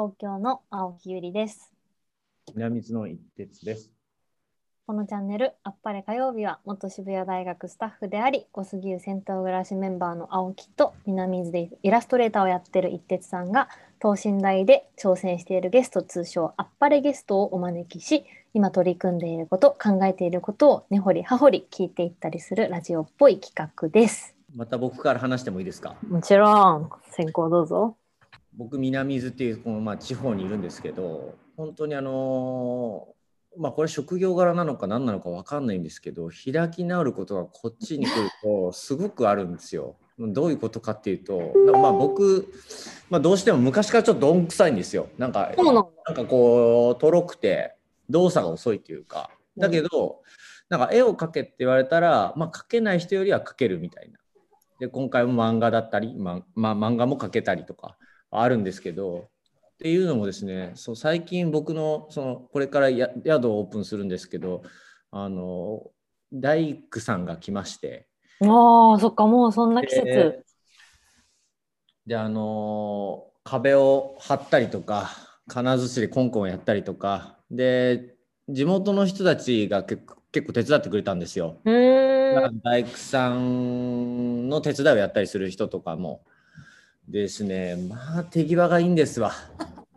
東京の青木ゆりです。南津の一徹です。このチャンネル、あっぱれ火曜日は、元渋谷大学スタッフであり、小杉湯銭湯暮らしメンバーの青木と南津でイラストレーターをやってる一徹さんが、等身大で挑戦しているゲスト、通称あっぱれゲストをお招きし、今取り組んでいること、考えていることを根掘り葉掘り聞いていったりするラジオっぽい企画です。また僕から話してもいいですか？もちろん、先行どうぞ。僕南津っていうこのまあ地方にいるんですけど、本当にあのーまあこれ職業柄なのか何なのか分かんないんですけど、開き直ることがこっちに来るとすごくあるんですよ。どういうことかっていうと、まあ僕、まあ、どうしても昔からちょっとどんくさいんですよ。なんかなんかこうとろくて動作が遅いっていうか。だけど、なんか絵を描けって言われたら、まあ、描けない人よりは描けるみたいな。で今回も漫画だったり、ままあ、漫画も描けたりとかあるんですけどっていうのもですねそう最近僕のそのこれからや宿をオープンするんですけどあの大工さんが来ましてああ、そっか、もうそんな季節。でであの壁を張ったりとか金槌でコンコンやったりとかで地元の人たちが結構結構手伝ってくれたんですよ。大工さんの手伝いをやったりする人とかもですね。まあ手際がいいんですわ。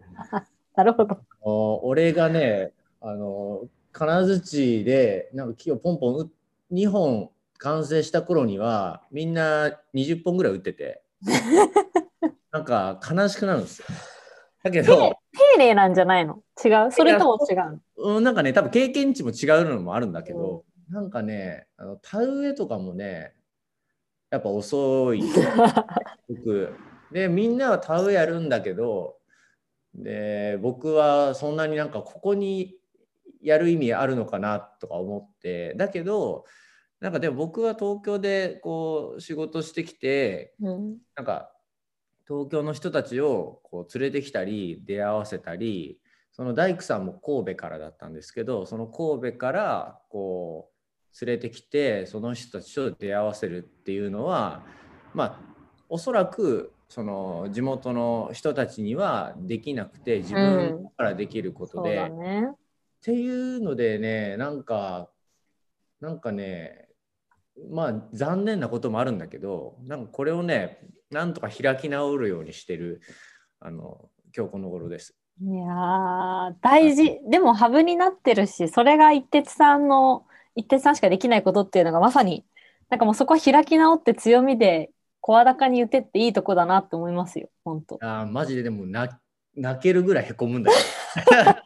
なるほど。お俺がねあの金槌でなんか木をポンポン打2本完成した頃にはみんな20本ぐらい打ってて。なんか悲しくなるんですよ。だけど、丁寧なんじゃないの？違う？それとも違うの？うん、なんかね多分経験値も違うのもあるんだけど、なんかねあの田植えとかもねやっぱ遅い。僕でみんなは田植えやるんだけどで僕はそんなになんかここにやる意味あるのかなとか思ってだけどなんかでも僕は東京でこう仕事してきてうん。なんか東京の人たちをこう連れてきたり出会わせたりその大工さんも神戸からだったんですけどその神戸からこう連れてきてその人たちと出会わせるっていうのはまあおそらくその地元の人たちにはできなくて自分からできることそうで、だね。っていうのでねなんかなんかねまあ残念なこともあるんだけどなんかこれをねなんとか開き直るようにしてるあの今日この頃です。いやー大事。でもハブになってるし、それが一徹さんの、一徹さんしかできないことっていうのがまさに、なんかもうそこは開き直って強みで声高に言ってっていいとこだなって思いますよ、本当。あーマジででも泣泣けるぐらいへこむんだよ。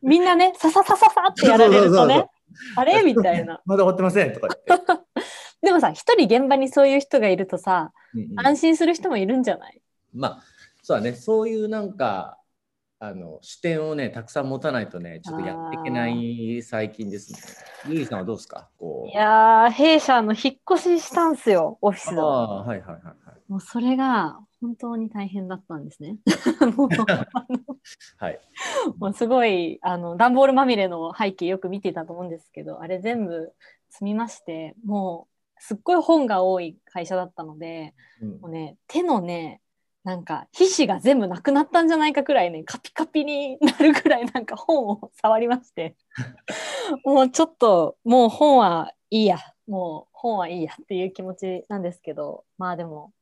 みんなね、さささささってやられるとね、あれみたいな。まだ終わってませんとか言って。でもさ、一人現場にそういう人がいるとさ、うんうん安心する人もいるんじゃない？まあそうだねそういうなんかあの視点をねたくさん持たないとねちょっとやっていけない最近ですね。ゆりさんはどうですか？こういやー、弊社の引っ越ししたんすよ、オフィスあの。あはいはいはいはい。もうそれが本当に大変だったんですね。もうはい。もうすごいあの段ボールまみれの背景よく見てたと思うんですけどあれ全部積みましてもうすっごい本が多い会社だったのでうんもうね手のねなんか皮脂が全部なくなったんじゃないかくらいねカピカピになるくらいなんか本を触りまして。もうちょっともう本はいいや。もう本はいいやっていう気持ちなんですけど。まあでも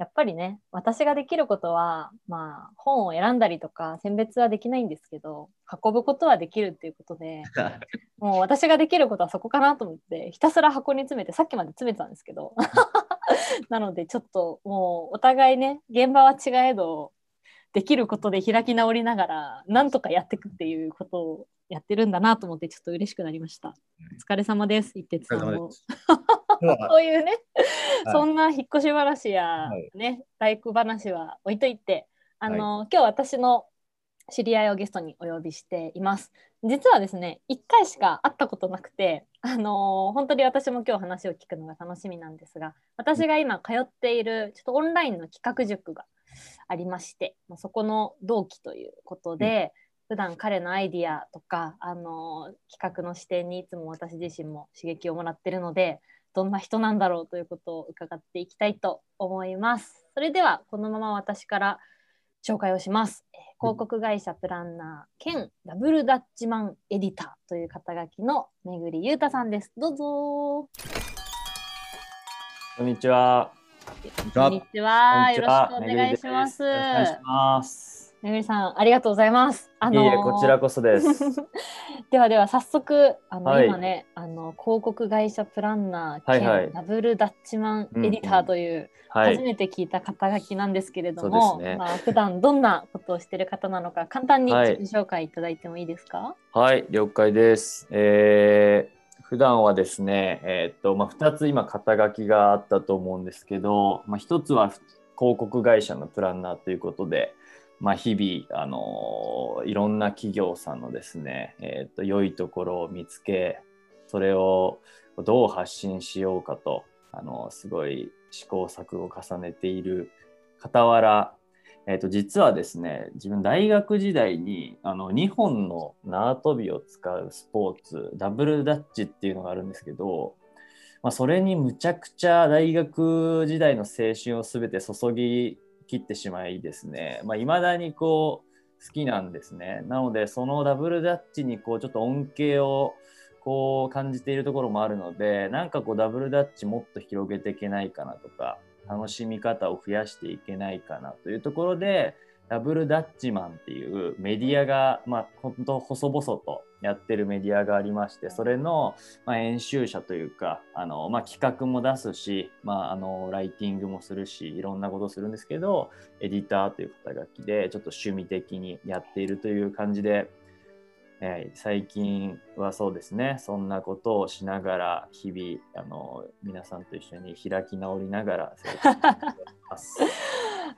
やっぱりね私ができることはまあ本を選んだりとか選別はできないんですけど運ぶことはできるっていうことでもう私ができることはそこかなと思ってひたすら箱に詰めてさっきまで詰めてたんですけど なのでちょっともうお互いね現場は違えどできることで開き直りながらなんとかやっていくっていうことをやってるんだなと思ってちょっと嬉しくなりました。お疲れ様です。一徹さんも。そういうね、はい。そんな引っ越し話や、はい。ね大工話は置いといてあの、今日私の知り合いをゲストにお呼びしています。実はですね1回しか会ったことなくて、あの本当に私も今日話を聞くのが楽しみなんですが私が今通っているちょっとオンラインの企画塾がありまして、まあ、そこの同期ということで、普段彼のアイディアとか、あの企画の視点にいつも私自身も刺激をもらってるのでどんな人なんだろうということを伺っていきたいと思います。それではこのまま私から紹介をします。えー広告会社プランナー兼ダブルダッチマンエディターという肩書きのめぐりゆうたさんです。どうぞ。こんにちは。こんにちは。よろしくお願いします。お願いします。めぐりさん、ありがとうございます。あいえいえ、こちらこそです。ではでは早速あの、はい今ねあの広告会社プランナー兼、はいはいダブルダッチマンエディターという、はい。初めて聞いた肩書きなんですけれども、ねまあ普段どんなことをしている方なのか簡単にはい自己紹介いただいてもいいですか、はい、了解です。えー、普段はですね、えーっと、まあ、2つ今肩書きがあったと思うんですけど、まあ、1つは広告会社のプランナーということで、まあ、日々、あのいろんな企業さんのですね、えーっと、良いところを見つけ、それをどう発信しようかと、あのすごい試行錯誤を重ねている傍ら、えー、と実はですね自分大学時代にあの2本の縄跳びを使うスポーツダブルダッチっていうのがあるんですけど、まあ、それにむちゃくちゃ大学時代の青春を全て注ぎ切ってしまいですね。まあ、未だにこう好きなんですね。なのでそのダブルダッチにこうちょっと恩恵をこう感じているところもあるのでなんかこうダブルダッチもっと広げていけないかなとか楽しみ方を増やしていけないかなというところでダブルダッチマンっていうメディアがまあ本当細々とやってるメディアがありましてそれのまあ編集者というかあの、まあ、企画も出すし、まあ、あのライティングもするしいろんなことするんですけどエディターという肩書きでちょっと趣味的にやっているという感じでえー最近はそうですねそんなことをしながら日々あの皆さんと一緒に開き直りながら。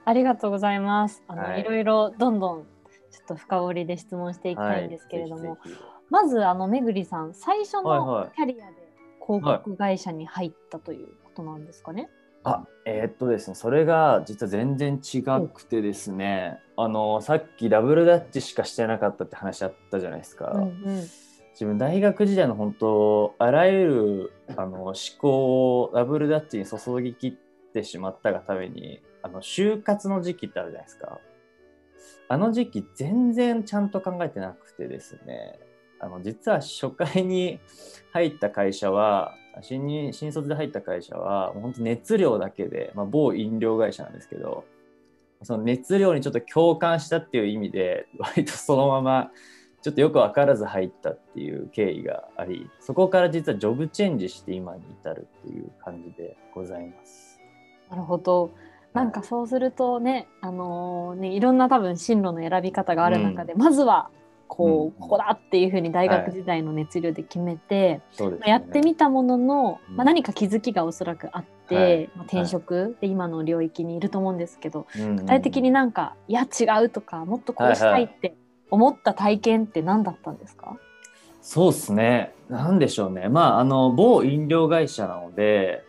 ありがとうございます。あの、はいい、ろいろどんどんちょっと深掘りで質問していきたいんですけれども、はいまずあのめぐりさん最初はいはいのキャリアで広告会社に入ったということなんですかね？あえーっとですねそれが実は全然違くてですねあのさっきダブルダッチしかしてなかったって話あったじゃないですか。うんうん自分大学時代の本当あらゆるあの思考をダブルダッチに注ぎ切ってしまったがためにあの就活の時期ってあるじゃないですかあの時期全然ちゃんと考えてなくてですねあの実は初回に入った会社は新入新卒で入った会社はもう本当熱量だけで、まあ、某飲料会社なんですけどその熱量にちょっと共感したっていう意味で割とそのままちょっとよく分からず入ったっていう経緯がありそこから実はジョブチェンジして今に至るっていう感じでございます。なるほど。なんかそうするとね、あのーねいろんな多分進路の選び方がある中で、まずはこう、うんここだっていうふうに大学時代の熱量で決めて、そうですね。やってみたものの、うん。まあ、何か気づきがおそらくあって、はい。まあ、転職で今の領域にいると思うんですけど、うんうん具体的になんかいや違うとかもっとこうしたいって思った体験って何だったんですか、そうですね。なんでしょうね。まあ、あの、某飲料会社なので、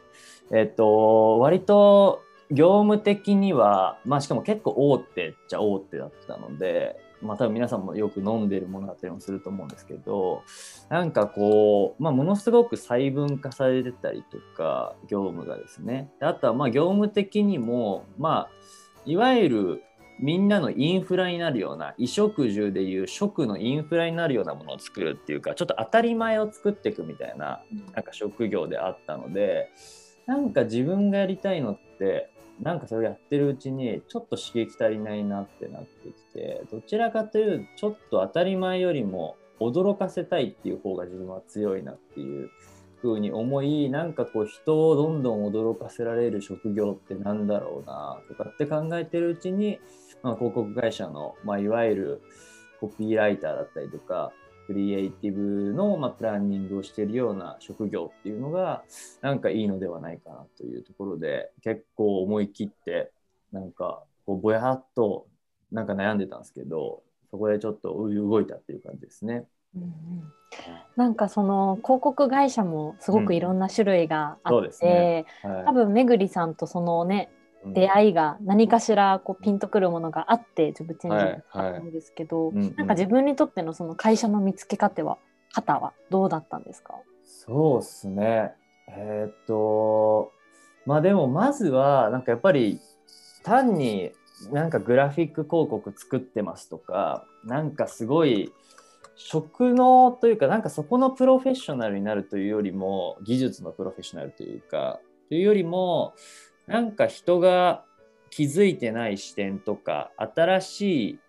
えっと、割と業務的には、まあ、しかも結構大手っちゃ大手だったので、まあ、多分皆さんもよく飲んでるものだったりもすると思うんですけど、なんかこう、まあ、ものすごく細分化されてたりとか、業務がですね。であとは、まあ、業務的にも、まあ、いわゆるみんなのインフラになるような衣食住でいう食のインフラになるようなものを作るっていうかちょっと当たり前を作っていくみたいななんか職業であったのでなんか自分がやりたいのってなんかそれやってるうちにちょっと刺激足りないなってなってきてどちらかというとちょっと当たり前よりも驚かせたいっていう方が自分は強いなっていう風に思いなんかこう人をどんどん驚かせられる職業ってなんだろうなとかって考えてるうちに、まあ、広告会社の、まあ、いわゆるコピーライターだったりとかクリエイティブの、まあ、プランニングをしているような職業っていうのがなんかいいのではないかなというところで結構思い切ってなんかこうぼやっとなんか悩んでたんですけどそこでちょっと動いたっていう感じですね。うんうん。なんかその広告会社もすごくいろんな種類があって、そうですね。はい。多分めぐりさんとそのねうん出会いが何かしらこうピンとくるものがあってジョブチェンジはいだったんですけど、うんうん。なんか自分にとってのその会社の見つけ方は方はどうだったんですか？そうですね。えーっと、まあでもまずは、なんかやっぱり単になんかグラフィック広告作ってますとかなんかすごい職能というかなんかそこのプロフェッショナルになるというよりも技術のプロフェッショナルというかというよりもなんか人が気づいてない視点とか新しい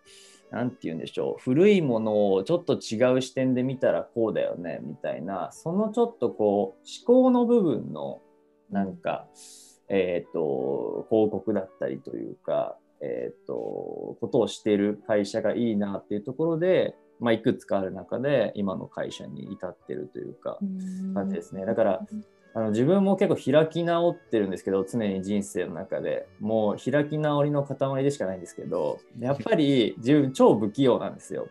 何て言うんでしょう古いものをちょっと違う視点で見たらこうだよねみたいなそのちょっとこう思考の部分のなんか、えっ、と広告だったりというか、えっ、とことをしている会社がいいなっていうところで、まあ、いくつかある中で今の会社に至ってるというか感じですね。だからあの自分も結構開き直ってるんですけど常に人生の中でもう開き直りの塊でしかないんですけどやっぱり自分超不器用なんですよ。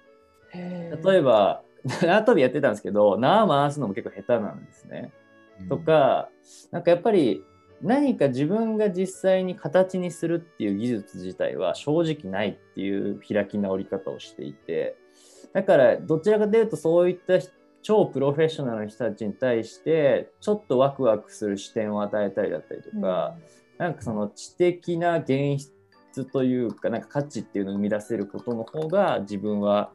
例えば縄跳びやってたんですけど縄回すのも結構下手なんですね。とかなんかやっぱり何か自分が実際に形にするっていう技術自体は正直ないっていう開き直り方をしていてだからどちらかというとそういった超プロフェッショナルの人たちに対してちょっとワクワクする視点を与えたりだったりとか、うん、なんかその知的な現実というかなんか価値っていうのを生み出せることの方が自分は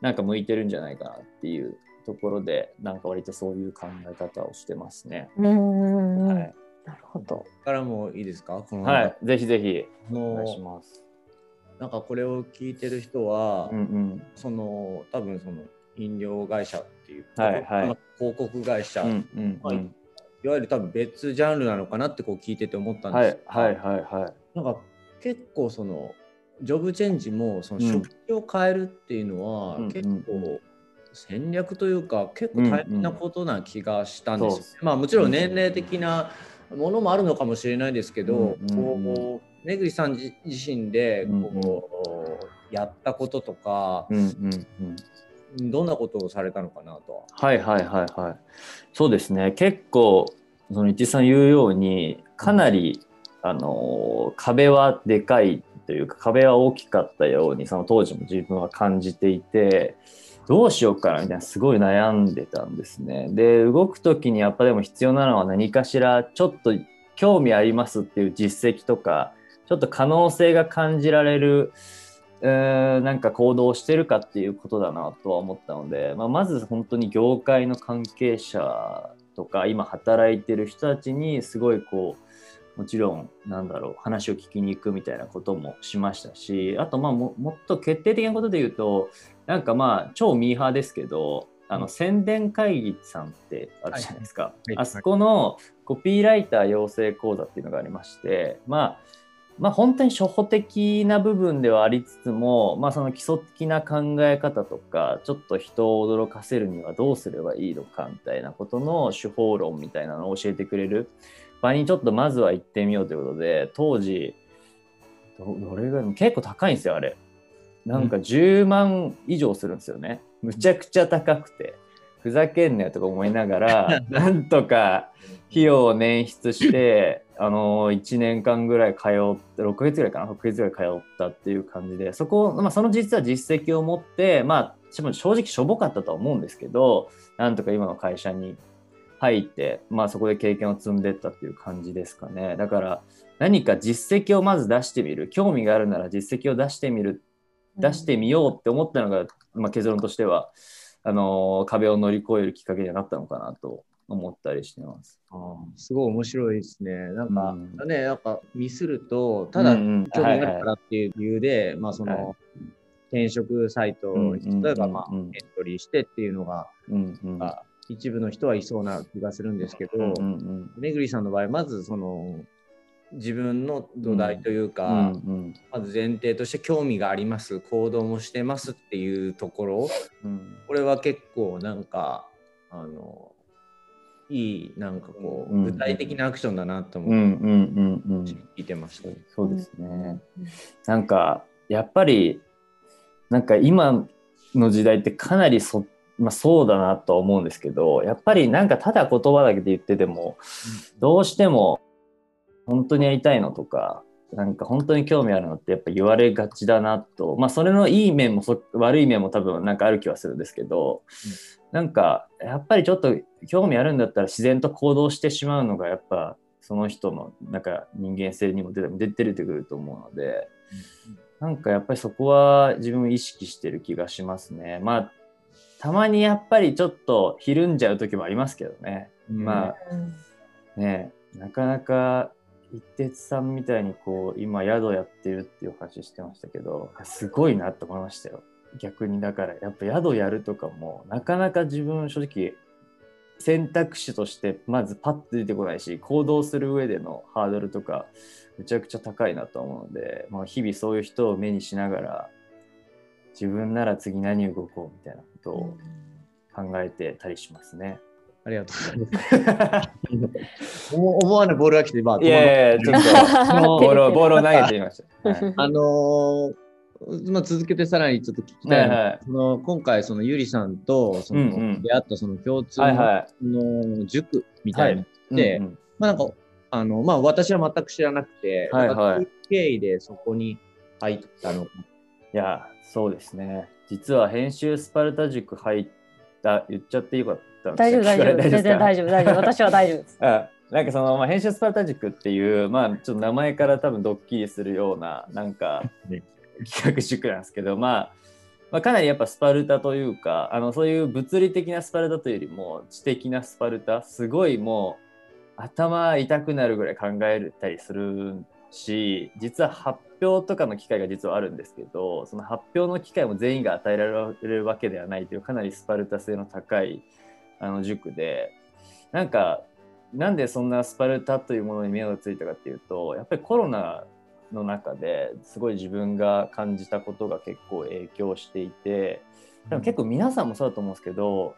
なんか向いてるんじゃないかなっていうところでなんか割とそういう考え方をしてますね。うん、はい、なるほど。からもいいですか？このはい、ぜひぜひ。お願いします。なんかこれを聞いてる人は、うんうん、その多分その飲料会社っていう、はいはい、広告会社、うんうんうん、いわゆる多分別ジャンルなのかなってこう聞いてて思ったんです。が、はいはいはいはい、なんか結構そのジョブチェンジもその職種を変えるっていうのは結構戦略というか結構大変なことな気がしたんですよ、うんうん、まあもちろん年齢的なものもあるのかもしれないですけど、うんうんうん、こうめぐりさん自身でこう、やったこととか、うんうんうんどんなことをされたのかなと。はいはいはいはい。そうですね。結構、その一さん言うように、かなり、うん、あの、壁はでかいというか、壁は大きかったように、その当時も自分は感じていて、どうしようかなみたいなすごい悩んでたんですね。で、動く時にやっぱでも必要なのは何かしらちょっと興味ありますっていう実績とか、ちょっと可能性が感じられるえー、なんか行動してるかっていうことだなとは思ったので、まあ、まず本当に業界の関係者とか今働いてる人たちにすごいこうもちろんなんだろう話を聞きに行くみたいなこともしましたしあとまあももっと決定的なことで言うとなんかまあ超ミーハーですけどあの宣伝会議さんってあるじゃないですか、はいはい、あそこのコピーライター養成講座っていうのがありましてまあまあ、本当に初歩的な部分ではありつつも、まあ、その基礎的な考え方とかちょっと人を驚かせるにはどうすればいいのかみたいなことの手法論みたいなのを教えてくれる。場にちょっとまずは行ってみようということで当時どれぐらい結構高いんですよあれ。なんか10万以上するんですよね、むちゃくちゃ高くてふざけんなよとか思いながら なんとか費用を捻出してあの1年間ぐらい通って6ヶ月ぐらいかな？6ヶ月ぐらい通ったっていう感じでそこ、まあ、その実は実績を持ってまあ正直しょぼかったとは思うんですけどなんとか今の会社に入って、まあ、そこで経験を積んでったっていう感じですかね。だから何か実績をまず出してみる。興味があるなら実績を出してみる。出してみようって思ったのが、まあ、結論としてはあの壁を乗り越えるきっかけになったのかなと思ったりしてます。あすごい面白いですね。なんか、うん、ね、なんかミスると、ただ興味があるからっていう理由で、まあその、はい、転職サイトに例えばまあ、エントリーしてっていうのが、うんうん、一部の人はいそうな気がするんですけど、めぐりさんの場合、まずその、自分の土台というか、うんうん、まず前提として興味があります行動もしてますっていうところ、うん、これは結構なんかあのいいなんかこう、具体的なアクションだなと思って聞いてました。そうですね。なんかやっぱりなんか今の時代ってかなりそ,、まあ、そうだなと思うんですけどやっぱりなんかただ言葉だけで言ってても、どうしても本当にやりたいのとかなんか本当に興味あるのってやっぱ言われがちだなとまあそれのいい面も悪い面も多分なんかある気はするんですけど、なんかやっぱりちょっと興味あるんだったら自然と行動してしまうのがやっぱその人のなんか人間性にも出て出てくると思うのでなんかやっぱりそこは自分意識してる気がしますね。まあたまにやっぱりちょっとひるんじゃう時もありますけどね。まあうんねなかなか一徹さんみたいにこう今宿やってるっていう話してましたけどすごいなと思いましたよ逆にだからやっぱ宿やるとかもなかなか自分正直選択肢としてまずパッと出てこないし行動する上でのハードルとかめちゃくちゃ高いなと思うので、まあ、日々そういう人を目にしながら自分なら次何動こうみたいなことを考えてたりしますね。ありがとうございます。思 思わぬボールが来て、まあ、いやいや、ちょっとボールをボールを投げてみました。はいあのーまあ、続けてさらにちょっと聞きたいのは、はいはいその今回そのゆりさんとその、うんうん出会ったその共通の,、はいはの塾みたいな、い。でうんうんまあなんかあのまあ私は全く知らなくて、はいはい経緯でそこに入ったのか。いや、そうですね。実は編集スパルタ塾入った、言っちゃってよかったん大丈夫大丈夫全然大丈丈夫大丈夫私は大丈夫です。夫。あなんかその、まあ、編集スパルタ塾っていう、まあ、ちょっと名前から多分ドッキリするような、なんかね、企画塾なんですけど、まあ、まあ、かなりやっぱスパルタというか、あの、そういう物理的なスパルタというよりも、知的なスパルタ、すごいもう、頭痛くなるぐらい考えたりするし、実は発表とかの機会が実はあるんですけど、その発表の機会も全員が与えられるわけではないという、かなりスパルタ性の高いあの塾で、なんか、なんでそんなスパルタというものに目がついたかっていうと、やっぱりコロナの中ですごい自分が感じたことが結構影響していて、でも結構皆さんもそうだと思うんですけど、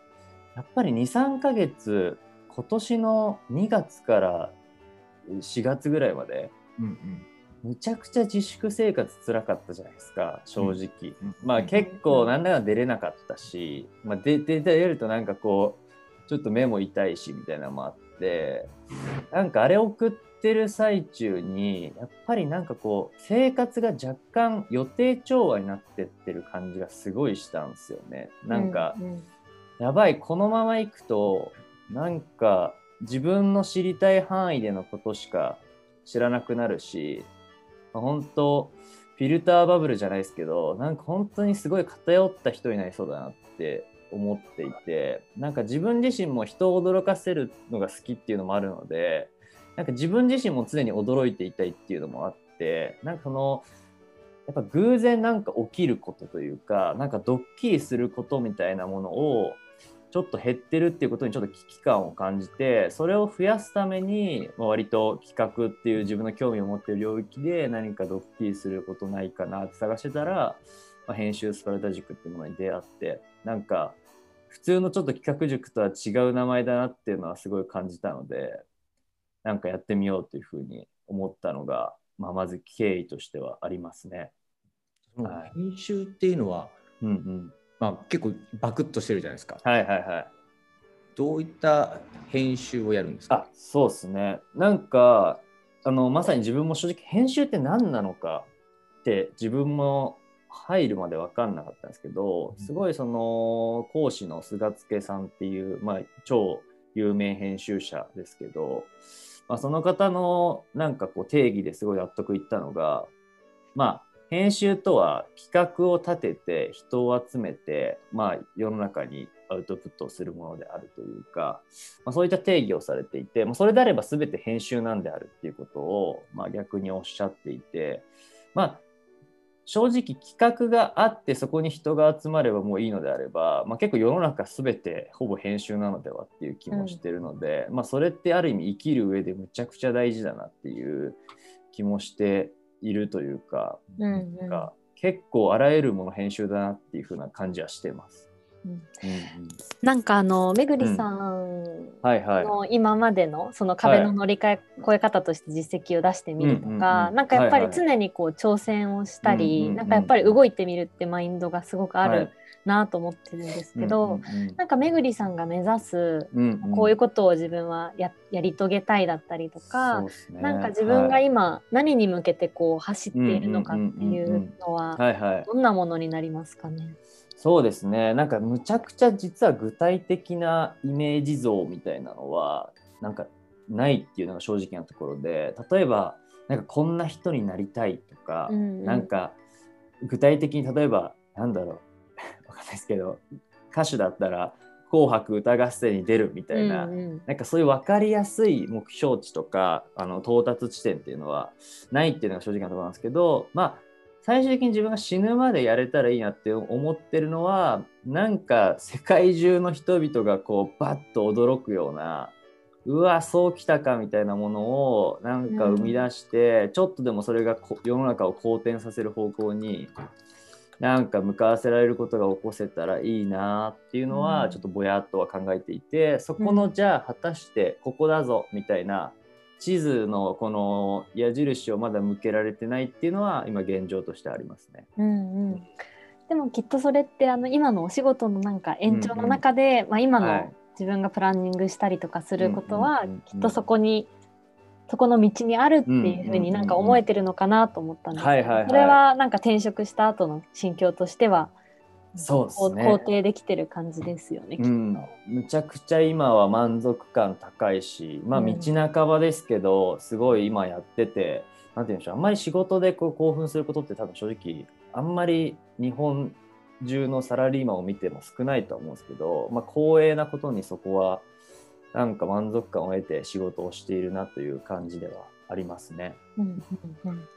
やっぱり2、3ヶ月、今年の2月から4月ぐらいまで、うんむちゃくちゃ自粛生活つらかったじゃないですか正直、うんまあ結構なんだか出れなかったし、まあ、出出出るとなんかこうちょっと目も痛いしみたいなのもあってなんかあれ送ってる最中にやっぱりなんかこう生活が若干予定調和になってってる感じがすごいしたんですよね。なんか、ううんやばいこのまま行くとなんか自分の知りたい範囲でのことしか知らなくなるし本当フィルターバブルじゃないですけどなんか本当にすごい偏った人になりそうだなって思っていてなんか自分自身も人を驚かせるのが好きっていうのもあるのでなんか自分自身も常に驚いていたいっていうのもあってなんかそのやっぱ偶然なんか起きることというかなんかドッキリすることみたいなものをちょっと減ってるっていうことにちょっと危機感を感じてそれを増やすために、まあ、割と企画っていう自分の興味を持ってる領域で何かドッキリすることないかなって探してたら、まあ、編集スパルタ塾っていうものに出会ってなんか普通のちょっと企画塾とは違う名前だなっていうのはすごい感じたのでなんかやってみようというふうに思ったのが、まあ、まず経緯としてはありますね。編集っていうのは、うんうん、まあ、結構バクッとしてるじゃないですか。はいはいはい。どういった編集をやるんですか？あそうですねなんかあのまさに自分も正直編集って何なのかって自分も入るまで分かんなかったんですけどすごいその講師の菅助さんっていう、まあ、超有名編集者ですけど、まあ、その方のなんかこう定義ですごい納得いったのがまあ編集とは企画を立てて人を集めて、まあ、世の中にアウトプットをするものであるというか、まあ、そういった定義をされていて、まあ、それであれば全て編集なんであるっていうことを、まあ、逆におっしゃっていて、まあ、正直企画があってそこに人が集まればもういいのであれば、まあ、結構世の中全てほぼ編集なのではっていう気もしてるので、まあ、それってある意味生きる上でむちゃくちゃ大事だなっていう気もしているというか、うんうんなんか結構あらゆるもの編集だなっていう風な感じはしてます。なんかあのめぐりさんはいはい。の今までのその壁の乗り換え越え方として実績を出してみるとか、うんなんかやっぱり常にこう挑戦をしたり、うんうんうん。なんかやっぱり動いてみるってマインドがすごくあはいるなと思ってるんですけど、なんかめぐりさんが目指すこういうことを自分はややり遂げたいだったりとか、そうっすね。なんか自分がはい。今何に向けてこう走っているのかっていうのはどんなものになりますかね？そうですね。なんかむちゃくちゃ実は具体的なイメージ像みたいなのはなんかないっていうのが正直なところで例えばなんかこんな人になりたいとか、うんうん。なんか具体的に例えばなんだろう。わかんないですけど歌手だったら「紅白歌合戦」に出るみたいな、うんうん。なんかそういう分かりやすい目標値とかあの到達地点っていうのはないっていうのが正直なところなんですけどまあ最終的に自分が死ぬまでやれたらいいなって思ってるのはなんか世界中の人々がこうバッと驚くようなうわそうきたかみたいなものをなんか生み出して、ちょっとでもそれがこ世の中を好転させる方向になんか向かわせられることが起こせたらいいなっていうのうん。はちょっとぼやっとは考えていてそこのじゃあ果たしてここだぞみたいな地図のこの矢印をまだ向けられてないっていうのは今現状としてありますね。うんうん、でもきっとそれってあの今のお仕事のなんか延長の中で、まあ、今はい。の自分がプランニングしたりとかすることは、うんうんうん。うんきっとそこにそこの道にあるっていうふうになんか思えてるのかなと思ったんですけど、それはなんか転職した後の心境としてはそうですね肯定できてる感じですよね、きっと。うん、むちゃくちゃ今は満足感高いしまあうん道半ばですけど、すごい今やっててなんて言うんでしょうあんまり仕事でこう興奮することって多分正直あんまり日本中のサラリーマンを見ても少ないと思うんですけど、まあ、光栄なことにそこはなんか満足感を得て仕事をしているなという感じではありますね。うんうんうん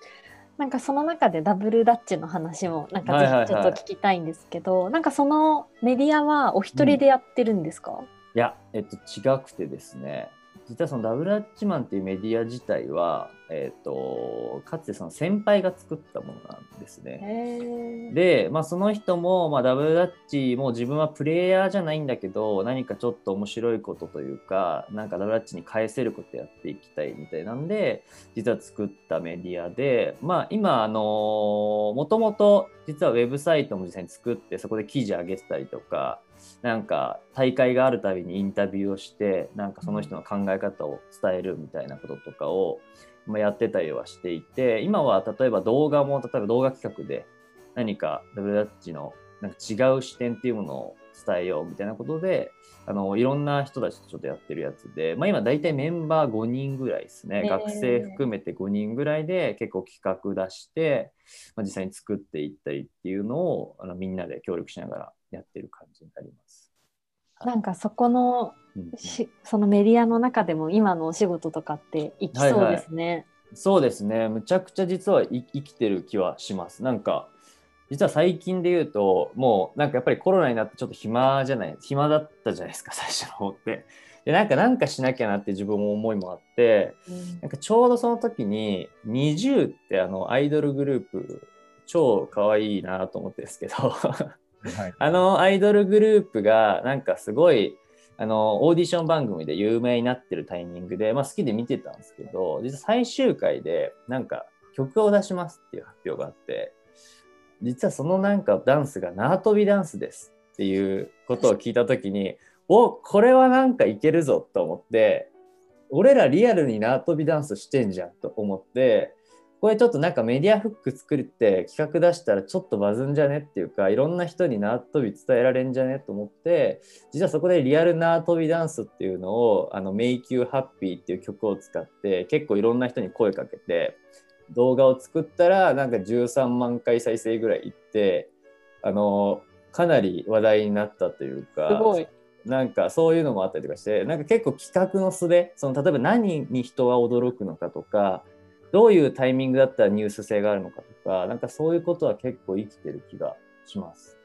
なんかその中でダブルダッチの話もなんかはいはいはい。ぜひちょっと聞きたいんですけど、なんかそのメディアはお一人でやってるんですか、いや、えっと、違くてですね、実はそのダブルアッチマンっていうメディア自体は、えっと、かつてその先輩が作ったものなんですね。で、まあ、その人も、まあ、ダブルダッチも自分はプレイヤーじゃないんだけど何かちょっと面白いことというかなんかダブルダッチに返せることやっていきたいみたいなんで実は作ったメディアで、まあ、今あのもともと実はウェブサイトも実際に作ってそこで記事上げてたりとかなんか大会があるたびにインタビューをしてなんかその人の考え方を伝えるみたいなこととかをやってたりはしていて今は例えば動画も例えば動画企画で何か What のなんか違う視点っていうものを伝えようみたいなことであのいろんな人たちとちょっとやってるやつで、まあ、今大体メンバー5人ぐらいですね、へー学生含めて5人ぐらいで結構企画出して、まあ、実際に作っていったりっていうのをあのみんなで協力しながらやってる感じになります。なんかそこのうんそのメディアの中でも今のお仕事とかっていきそうですね。そうですね、むちゃくちゃ実は生生きてる気はします。なんか、実は最近で言うと、もうなんかやっぱりコロナになってちょっと暇じゃない、暇だったじゃないですか、最初の方って。で、なんかなんかしなきゃなって自分も思いもあって、うんなんかちょうどその時に、20ってあのアイドルグループ、超可愛いなと思ってるんですけど、はい あのアイドルグループがなんかすごいあのオーディション番組で有名になってるタイミングで、まあ、好きで見てたんですけど実は最終回でなんか曲を出しますっていう発表があって実はそのなんかダンスが縄跳びダンスですっていうことを聞いた時におこれはなんかいけるぞと思って俺らリアルに縄跳びダンスしてんじゃんと思ってこれちょっとなんかメディアフック作るって企画出したらちょっとバズんじゃねっていうかいろんな人に縄跳び伝えられんじゃねと思って実はそこでリアル縄跳びダンスっていうのを「あの Make You Happy」っていう曲を使って結構いろんな人に声かけて動画を作ったらなんか13万回再生ぐらいいってあのかなり話題になったというかすごい。なんかそういうのもあったりとかしてなんか結構企画の素でその例えば何に人は驚くのかとかどういうタイミングだったらニュース性があるのかとかなんかそういうことは結構生きてる気がします。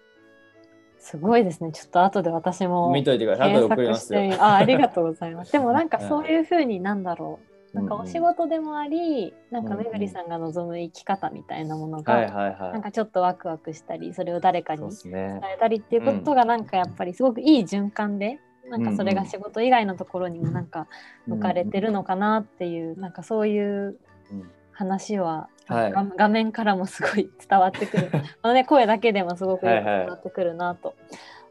すごいですね。ちょっと後で私も見といてください。後で送りますよ。あありがとうございます。でもなんかそういうふうになんだろう。なんかお仕事でもあり、なんかめぐりさんが望む生き方みたいなものが、はいはいはい。なんかちょっとワクワクしたり、それを誰かに。伝えたりっていうことがなんかやっぱりすごくいい循環で、なんかそれが仕事以外のところにもなんか向かれてるのかなっていう、なんかそういううん。話は、はい。画画面からもすごい 伝わってくる。あの、ね、声だけでもすごく伝わってくるなと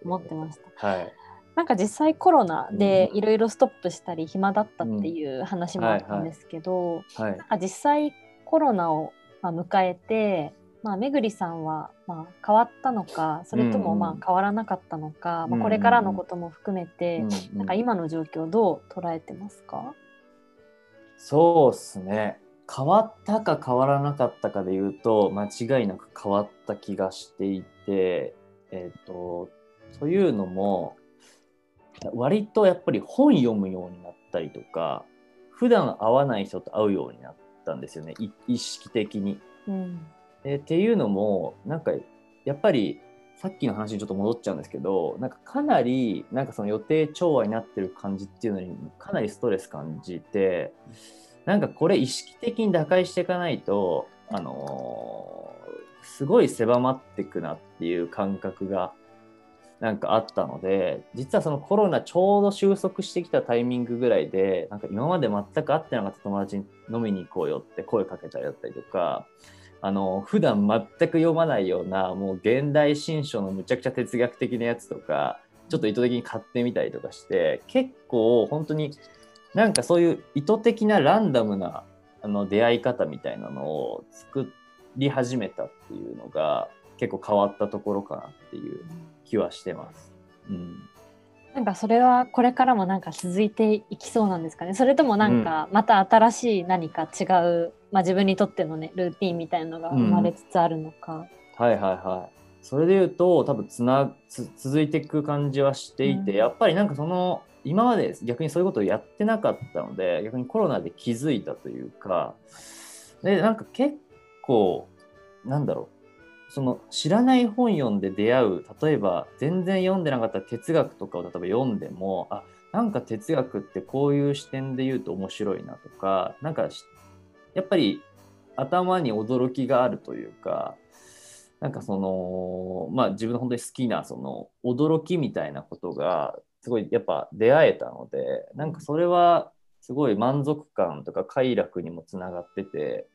思ってました。はい。なんか実際コロナでうん。いろいろストップしたり暇だったっていう話もあったんですけど、はい。なんか実際コロナをまあ迎えて、まあ、めぐりさんはまあ変わったのかそれともまあ変わらなかったのか、まあ、これからのことも含めて、なんか今の状況をどう捉えてますか、そうっすね。変わったか変わらなかったかで言うと間違いなく変わった気がしていて、えっ、とというのも割とやっぱり本読むようになったりとか普段会わない人と会うようになったんですよねい意識的に。うんえっていうのもなんかやっぱりさっきの話にちょっと戻っちゃうんですけどなんかかなりなんかその予定調和になってる感じっていうのにかなりストレス感じてなんかこれ意識的に打開していかないとあのーすごい狭まっていくなっていう感覚がなんかあったので実はそのコロナちょうど収束してきたタイミングぐらいでなんか今まで全く会ってなかった友達に飲みに行こうよって声かけたりだったりとかあの普段全く読まないようなもう現代新書のむちゃくちゃ哲学的なやつとかちょっと意図的に買ってみたりとかして結構本当になんかそういう意図的なランダムなあの出会い方みたいなのを作り始めたっていうのが結構変わったところかなっていう。気はしてます。うん、なんかそれはこれからもなんか続いていきそうなんですかねそれともなんかまた新しい何か違う、まあ、自分にとってのねルーティンみたいなのが生まれつつあるのか。はいはいはい。それで言うと多分つなつ続いていく感じはしていて、うんやっぱりなんかその今まで逆にそういうことをやってなかったので逆にコロナで気づいたというかでなんか結構なんだろうその知らない本読んで出会う例えば全然読んでなかった哲学とかを例えば読んでもあなんか哲学ってこういう視点で言うと面白いなとかなんかやっぱり頭に驚きがあるというかなんかそのまあ自分の本当に好きなその驚きみたいなことがすごいやっぱ出会えたのでなんかそれはすごい満足感とか快楽にもつながってて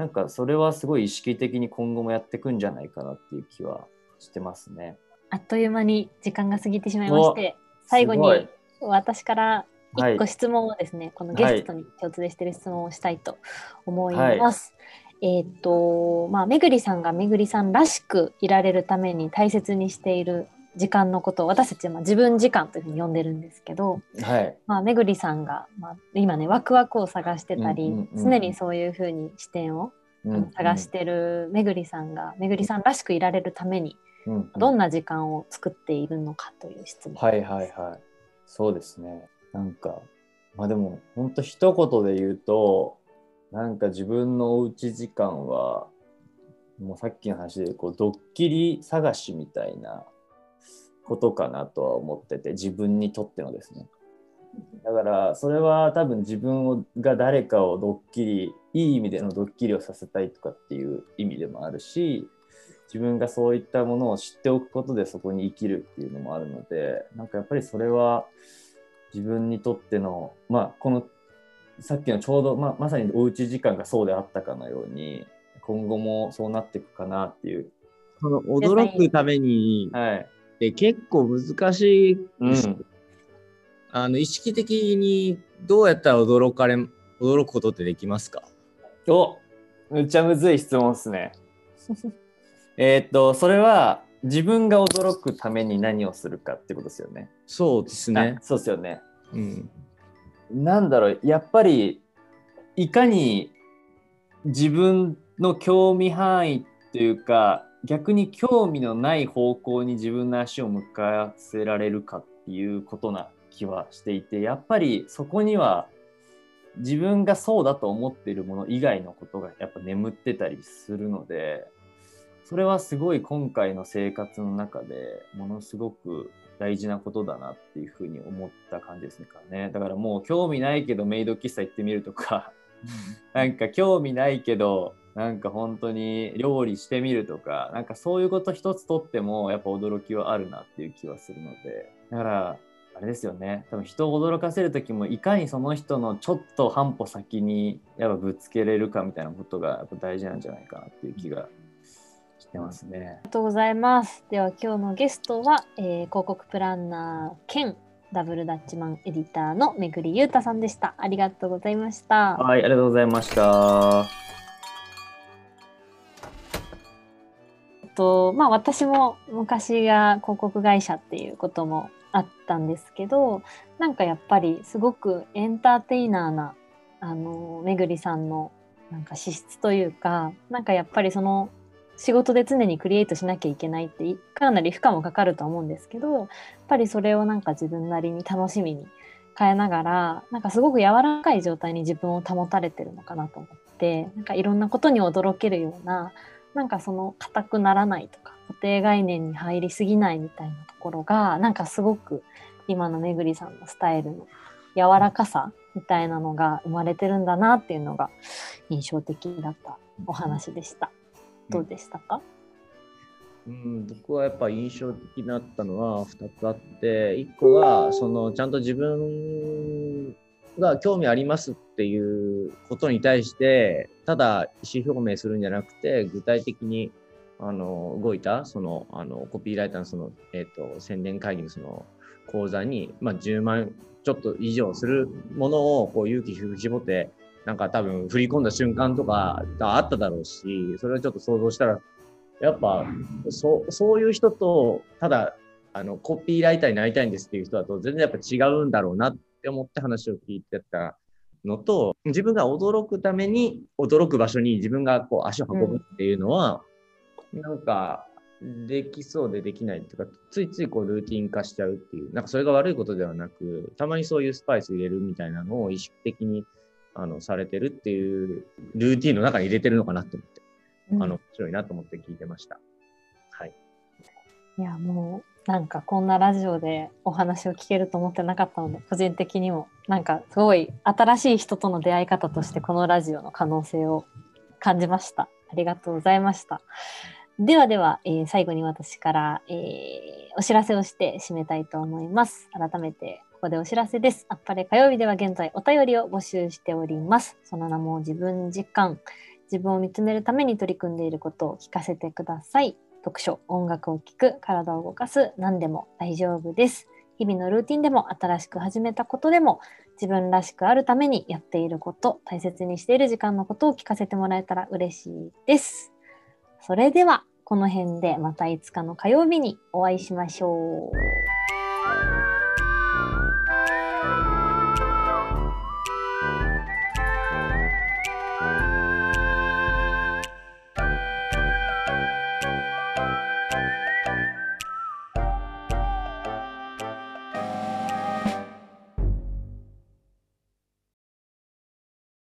なんかそれはすごい意識的に今後もやっていくんじゃないかなっていう気はしてますね。あっという間に時間が過ぎてしまいまして最後に私からはい一個質問をですね、このゲストに共通でしてる質問をしたいと思います。えっ、とまあめぐりさんがめぐりさんらしくいられるために大切にしている時間のことを私たちはまあ自分時間というふうに呼んでるんですけど、はい、まあ、めぐりさんが、まあ、今ねワクワクを探してたり、うんうんうん常にそういうふうに視点をうん探してるめぐりさんがめぐりさんらしくいられるためにうんうんどんな時間を作っているのかという質問。はいはいはい。そうですね。なんか、まあでも、本当一言で言うと、なんか自分のおうち時間は、もうさっきの話で、こう、ドッキリ探しみたいなことかなとは思ってて、自分にとってのですね。だから、それは多分自分をが誰かをドッキリ、いい意味でのドッキリをさせたいとかっていう意味でもあるし、自分がそういったものを知っておくことでそこに生きるっていうのもあるのでなんかやっぱりそれは自分にとってのまあこのさっきのちょうどままさにおうち時間がそうであったかのように今後もそうなっていくかなっていうその驚くためにはい、って結構難しい、うん、あの意識的にどうやったら驚かれ驚くことってできますか？おむっちゃむずい質問ですね。えーっとそれは自分が驚くために何をするかってことですよね。そうですね。あ。そうですよね。うん、なんだろうやっぱりいかに自分の興味範囲っていうか逆に興味のない方向に自分の足を向かわせられるかっていうことな気はしていてやっぱりそこには自分がそうだと思っているもの以外のことがやっぱ眠ってたりするのでそれはすごい今回の生活の中でものすごく大事なことだなっていうふうに思った感じですね。だからもう興味ないけどメイド喫茶行ってみるとかなんか興味ないけどなんか本当に料理してみるとかなんかそういうこと一つとってもやっぱ驚きはあるなっていう気はするのでだからあれですよね多分人を驚かせる時もいかにその人のちょっと半歩先にやっぱぶつけれるかみたいなことがやっぱ大事なんじゃないかなっていう気がしてますね。ありがとうございます。では今日のゲストは、えー広告プランナー兼ダブルダッチマンエディターのめぐりゆうたさんでした。ありがとうございました。はい、ありがとうございました。とまあ私も昔が広告会社っていうこともあったんですけどなんかやっぱりすごくエンターテイナーなあのめぐりさんのなんか資質というかなんかやっぱりその仕事で常にクリエイトしなきゃいけないってかなり負荷もかかると思うんですけどやっぱりそれをなんか自分なりに楽しみに変えながらなんかすごく柔らかい状態に自分を保たれてるのかなと思ってなんかいろんなことに驚けるようななんかその硬くならないとか固定概念に入りすぎないみたいなところがなんかすごく今のめぐりさんのスタイルの柔らかさみたいなのが生まれてるんだなっていうのが印象的だったお話でした。どうでしたか、うん、僕はやっぱ印象的だったのは2つあって1個がそのちゃんと自分が興味ありますっていうことに対してただ意思表明するんじゃなくて具体的にあの動いたそのあのコピーライターのその、えーと、宣伝会議のその講座に、まあ、10万ちょっと以上するものをこう勇気振り絞ってなんか多分振り込んだ瞬間とかがあっただろうしそれをちょっと想像したらやっぱそそういう人とただあのコピーライターになりたいんですっていう人だと全然やっぱ違うんだろうなって思って話を聞いてたのと自分が驚くために驚く場所に自分がこう足を運ぶっていうのは、うん、なんかできそうでできないっていうか、ついついこうルーティン化しちゃうっていう、なんかそれが悪いことではなく、たまにそういうスパイス入れるみたいなのを意識的にあのされてるっていうルーティンの中に入れてるのかなと思って、うん、あの面白いなと思って聞いてました。はい。いや、もうなんかこんなラジオでお話を聞けると思ってなかったので、個人的にもなんかすごい新しい人との出会い方としてこのラジオの可能性を感じました。ありがとうございました。ではでは、えー、最後に私から、えー、お知らせをして締めたいと思います。改めてここでお知らせです。あっぱれ火曜日では現在お便りを募集しております。その名も自分実感。自分を見つめるために取り組んでいることを聞かせてください。読書、音楽を聴く、体を動かす、何でも大丈夫です。日々のルーティンでも新しく始めたことでも自分らしくあるためにやっていること、大切にしている時間のことを聞かせてもらえたら嬉しいです。それではこの辺でまた5日の火曜日にお会いしましょう。